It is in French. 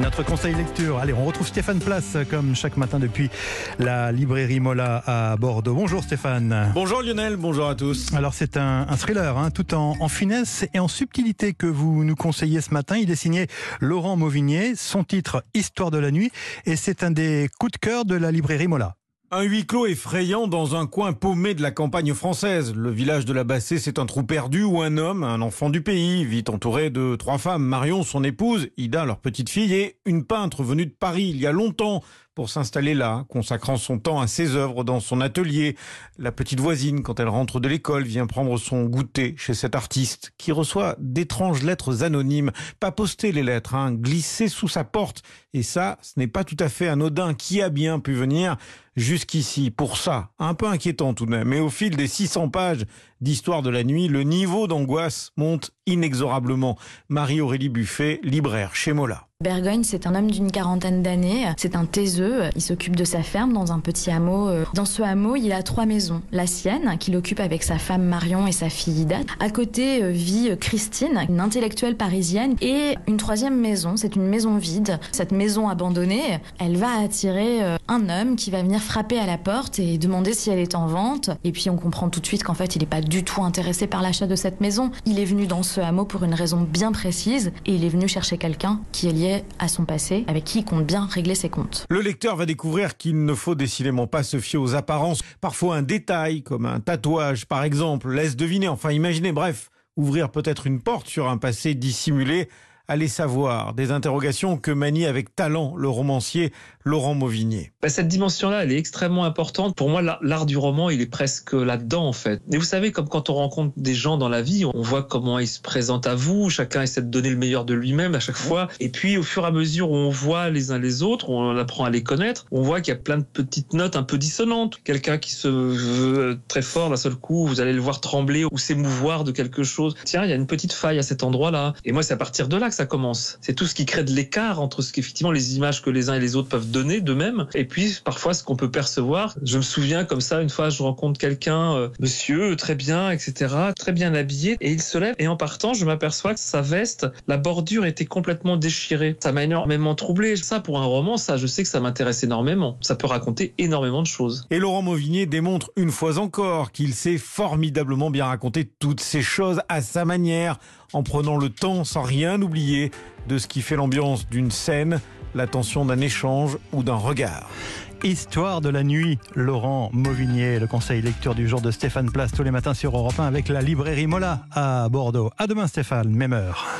Notre conseil lecture. Allez, on retrouve Stéphane Place comme chaque matin depuis la librairie Mola à Bordeaux. Bonjour Stéphane. Bonjour Lionel, bonjour à tous. Alors c'est un, un, thriller, hein, tout en, en, finesse et en subtilité que vous nous conseillez ce matin. Il est signé Laurent Mauvignier, son titre Histoire de la nuit et c'est un des coups de cœur de la librairie Mola. Un huis clos effrayant dans un coin paumé de la campagne française. Le village de la Bassée, c'est un trou perdu où un homme, un enfant du pays, vit entouré de trois femmes. Marion, son épouse, Ida, leur petite fille, et une peintre venue de Paris il y a longtemps pour s'installer là, consacrant son temps à ses œuvres dans son atelier. La petite voisine, quand elle rentre de l'école, vient prendre son goûter chez cet artiste qui reçoit d'étranges lettres anonymes, pas postées les lettres, hein, glissées sous sa porte. Et ça, ce n'est pas tout à fait anodin. Qui a bien pu venir jusqu'ici? Pour ça Un peu inquiétant tout de même. Mais au fil des 600 pages d'histoire de la nuit, le niveau d'angoisse monte inexorablement. Marie-Aurélie Buffet, libraire chez Mola. Bergogne, c'est un homme d'une quarantaine d'années. C'est un taiseux. Il s'occupe de sa ferme dans un petit hameau. Dans ce hameau, il a trois maisons. La sienne, qu'il occupe avec sa femme Marion et sa fille Ida. À côté vit Christine, une intellectuelle parisienne. Et une troisième maison, c'est une maison vide. Cette maison abandonnée, elle va attirer un homme qui va venir frapper à la porte et demander si elle est en vente. Et puis on comprend tout de suite qu'en fait, il n'est pas du tout intéressé par l'achat de cette maison. Il est venu dans ce hameau pour une raison bien précise et il est venu chercher quelqu'un qui est lié à son passé, avec qui il compte bien régler ses comptes. Le lecteur va découvrir qu'il ne faut décidément pas se fier aux apparences. Parfois un détail, comme un tatouage par exemple, laisse deviner, enfin imaginer, bref, ouvrir peut-être une porte sur un passé dissimulé Allez savoir des interrogations que manie avec talent le romancier Laurent Mauvignier. Bah, cette dimension-là, elle est extrêmement importante. Pour moi, l'art du roman, il est presque là-dedans, en fait. Et vous savez, comme quand on rencontre des gens dans la vie, on voit comment ils se présentent à vous, chacun essaie de donner le meilleur de lui-même à chaque fois. Et puis, au fur et à mesure où on voit les uns les autres, on apprend à les connaître, on voit qu'il y a plein de petites notes un peu dissonantes. Quelqu'un qui se veut très fort d'un seul coup, vous allez le voir trembler ou s'émouvoir de quelque chose. Tiens, il y a une petite faille à cet endroit-là. Et moi, c'est à partir de là que ça commence. C'est tout ce qui crée de l'écart entre ce qu'effectivement les images que les uns et les autres peuvent donner d'eux-mêmes et puis parfois ce qu'on peut percevoir. Je me souviens comme ça, une fois je rencontre quelqu'un, euh, monsieur, très bien, etc., très bien habillé et il se lève et en partant je m'aperçois que sa veste, la bordure était complètement déchirée. Ça m'a énormément troublé. Ça pour un roman, ça je sais que ça m'intéresse énormément. Ça peut raconter énormément de choses. Et Laurent Mauvignier démontre une fois encore qu'il sait formidablement bien raconter toutes ces choses à sa manière, en prenant le temps sans rien de ce qui fait l'ambiance d'une scène, l'attention d'un échange ou d'un regard. Histoire de la nuit, Laurent Mauvignier, le conseil lecture du jour de Stéphane Place tous les matins sur Europe 1 avec la librairie Mola à Bordeaux. À demain Stéphane, même heure.